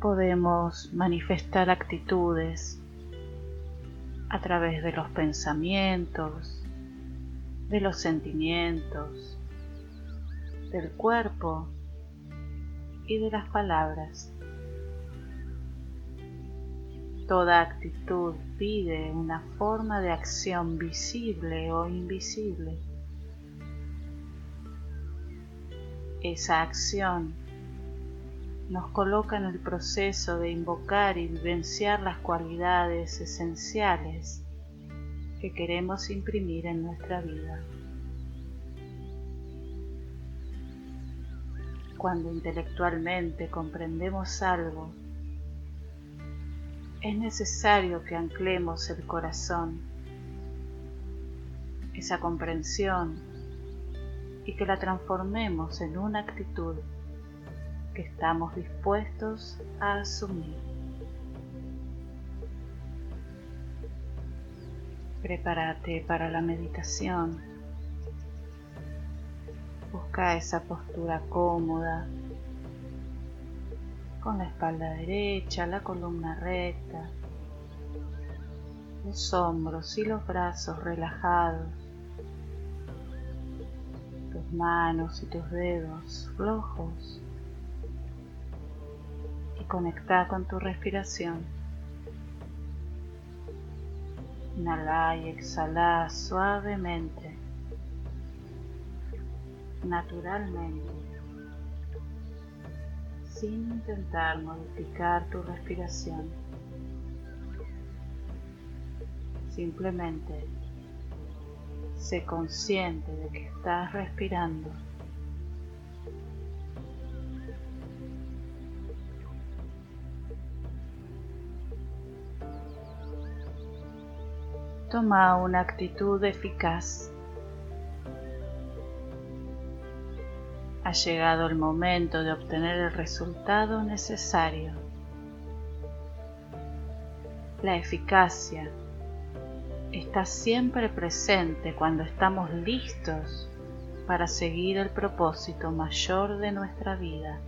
podemos manifestar actitudes a través de los pensamientos, de los sentimientos, del cuerpo y de las palabras. Toda actitud pide una forma de acción visible o invisible. Esa acción nos coloca en el proceso de invocar y vivenciar las cualidades esenciales que queremos imprimir en nuestra vida. Cuando intelectualmente comprendemos algo, es necesario que anclemos el corazón, esa comprensión, y que la transformemos en una actitud estamos dispuestos a asumir. Prepárate para la meditación. Busca esa postura cómoda, con la espalda derecha, la columna recta, los hombros y los brazos relajados, tus manos y tus dedos flojos conecta con tu respiración. Inhala y exhala suavemente, naturalmente, sin intentar modificar tu respiración. Simplemente sé consciente de que estás respirando. Toma una actitud eficaz. Ha llegado el momento de obtener el resultado necesario. La eficacia está siempre presente cuando estamos listos para seguir el propósito mayor de nuestra vida.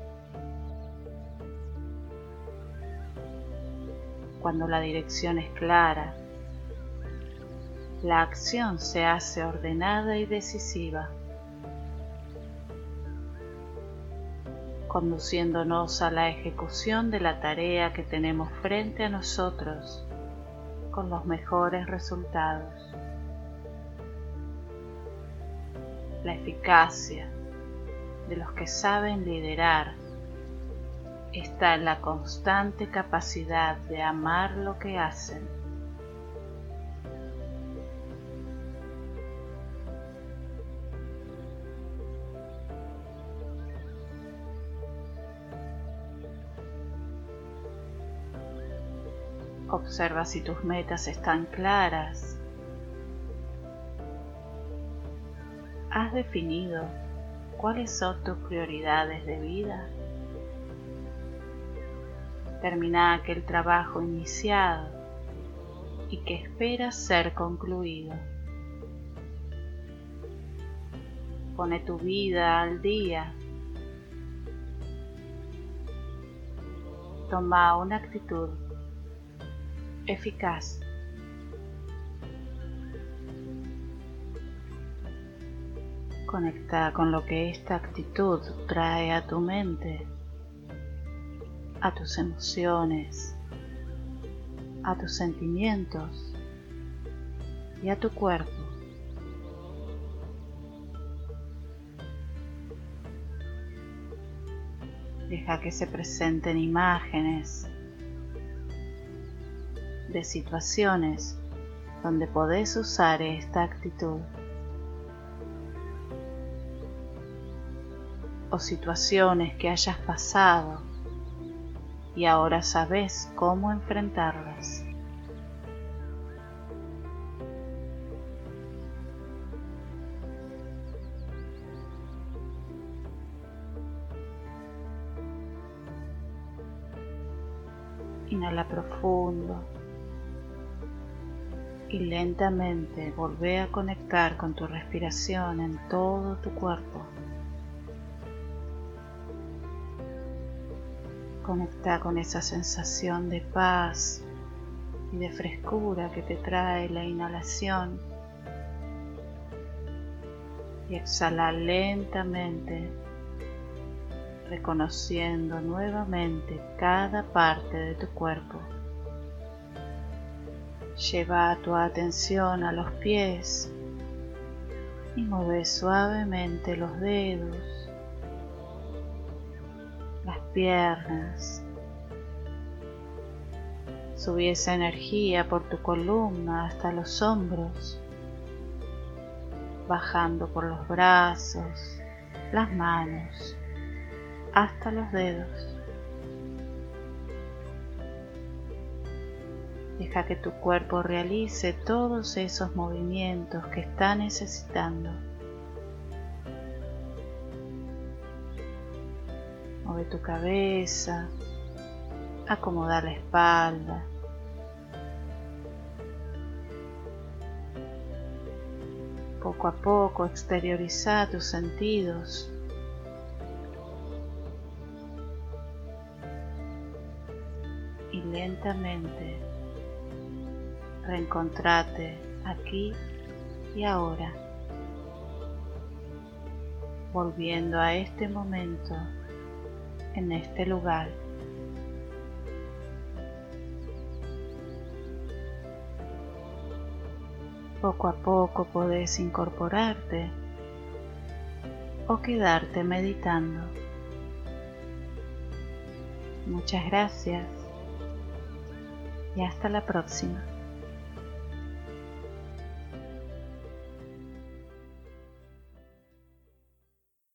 Cuando la dirección es clara, la acción se hace ordenada y decisiva, conduciéndonos a la ejecución de la tarea que tenemos frente a nosotros con los mejores resultados. La eficacia de los que saben liderar está en la constante capacidad de amar lo que hacen Observa si tus metas están claras. ¿Has definido cuáles son tus prioridades de vida? Termina aquel trabajo iniciado y que espera ser concluido. Pone tu vida al día. Toma una actitud eficaz. Conecta con lo que esta actitud trae a tu mente, a tus emociones, a tus sentimientos y a tu cuerpo. Deja que se presenten imágenes de situaciones donde podés usar esta actitud o situaciones que hayas pasado y ahora sabes cómo enfrentarlas. Inhala profundo y lentamente volvé a conectar con tu respiración en todo tu cuerpo. Conecta con esa sensación de paz y de frescura que te trae la inhalación y exhala lentamente reconociendo nuevamente cada parte de tu cuerpo. Lleva tu atención a los pies y mueve suavemente los dedos, las piernas. Subí esa energía por tu columna hasta los hombros, bajando por los brazos, las manos, hasta los dedos. Deja que tu cuerpo realice todos esos movimientos que está necesitando. Mueve tu cabeza, acomoda la espalda. Poco a poco exterioriza tus sentidos y lentamente reencontrate aquí y ahora, volviendo a este momento en este lugar. Poco a poco podés incorporarte o quedarte meditando. Muchas gracias y hasta la próxima.